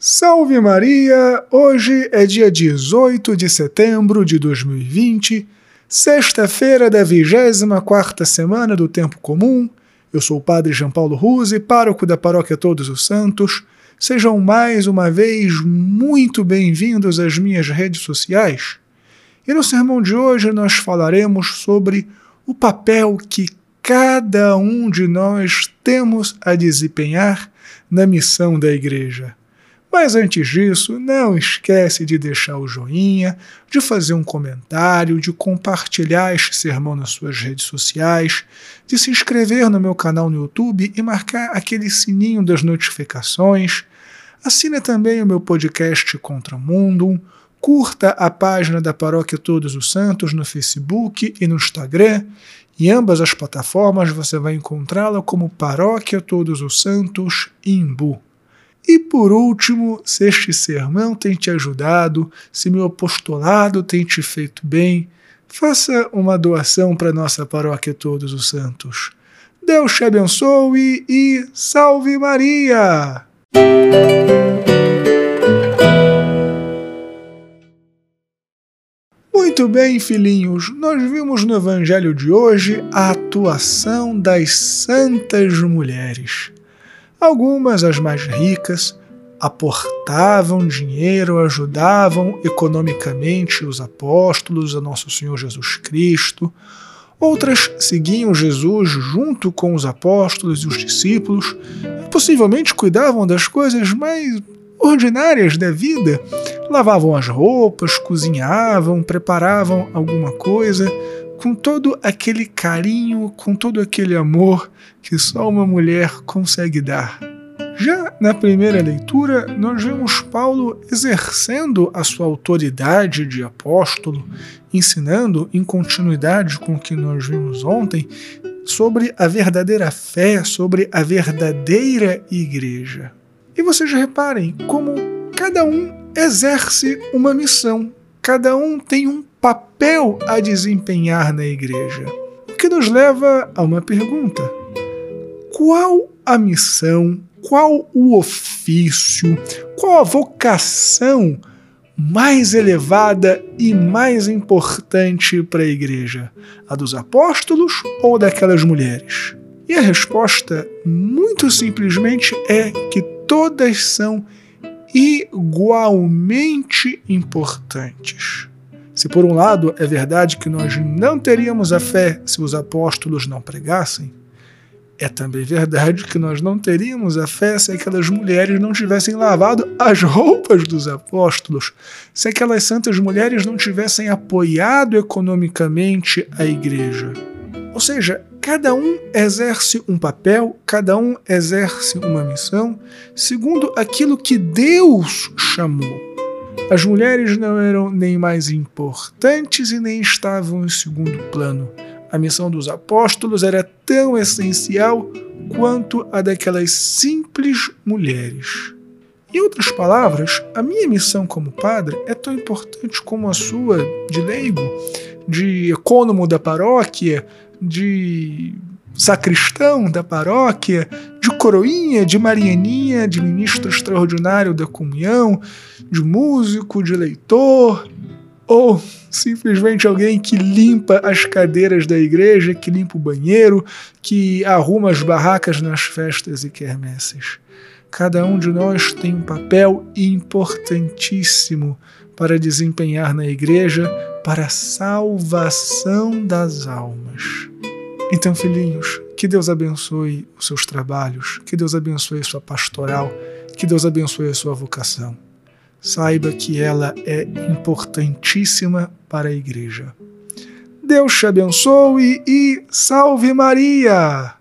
Salve Maria! Hoje é dia 18 de setembro de 2020, sexta-feira da 24 semana do Tempo Comum. Eu sou o Padre João Paulo Ruse, pároco da Paróquia Todos os Santos. Sejam mais uma vez muito bem-vindos às minhas redes sociais. E no sermão de hoje nós falaremos sobre o papel que cada um de nós temos a desempenhar na missão da igreja. Mas antes disso, não esquece de deixar o joinha, de fazer um comentário, de compartilhar este sermão nas suas redes sociais, de se inscrever no meu canal no YouTube e marcar aquele sininho das notificações. Assine também o meu podcast Contra Mundo, curta a página da Paróquia Todos os Santos no Facebook e no Instagram. Em ambas as plataformas você vai encontrá-la como Paróquia Todos os Santos Imbu. E por último, se este sermão tem te ajudado, se meu apostolado tem te feito bem, faça uma doação para nossa paróquia Todos os Santos. Deus te abençoe e salve Maria! Muito bem, filhinhos, nós vimos no Evangelho de hoje a atuação das santas mulheres. Algumas, as mais ricas, aportavam dinheiro, ajudavam economicamente os apóstolos, a Nosso Senhor Jesus Cristo. Outras seguiam Jesus junto com os apóstolos e os discípulos e possivelmente cuidavam das coisas mais ordinárias da vida. Lavavam as roupas, cozinhavam, preparavam alguma coisa com todo aquele carinho, com todo aquele amor que só uma mulher consegue dar. Já na primeira leitura, nós vemos Paulo exercendo a sua autoridade de apóstolo, ensinando, em continuidade com o que nós vimos ontem, sobre a verdadeira fé, sobre a verdadeira igreja. E vocês reparem como cada um exerce uma missão, cada um tem um papel a desempenhar na igreja. O que nos leva a uma pergunta: qual a missão, qual o ofício, qual a vocação mais elevada e mais importante para a igreja? A dos apóstolos ou daquelas mulheres? E a resposta, muito simplesmente, é que todas são igualmente importantes. Se por um lado é verdade que nós não teríamos a fé se os apóstolos não pregassem, é também verdade que nós não teríamos a fé se aquelas mulheres não tivessem lavado as roupas dos apóstolos, se aquelas santas mulheres não tivessem apoiado economicamente a igreja. Ou seja, cada um exerce um papel, cada um exerce uma missão, segundo aquilo que Deus chamou. As mulheres não eram nem mais importantes e nem estavam em segundo plano. A missão dos apóstolos era tão essencial quanto a daquelas simples mulheres. Em outras palavras, a minha missão como padre é tão importante como a sua de leigo, de ecônomo da paróquia, de sacristão da paróquia, de coroinha, de marianinha, de ministro extraordinário da comunhão, de músico, de leitor, ou simplesmente alguém que limpa as cadeiras da igreja, que limpa o banheiro, que arruma as barracas nas festas e quermesses. Cada um de nós tem um papel importantíssimo para desempenhar na igreja para a salvação das almas. Então, filhinhos, que Deus abençoe os seus trabalhos, que Deus abençoe a sua pastoral, que Deus abençoe a sua vocação. Saiba que ela é importantíssima para a igreja. Deus te abençoe e salve Maria!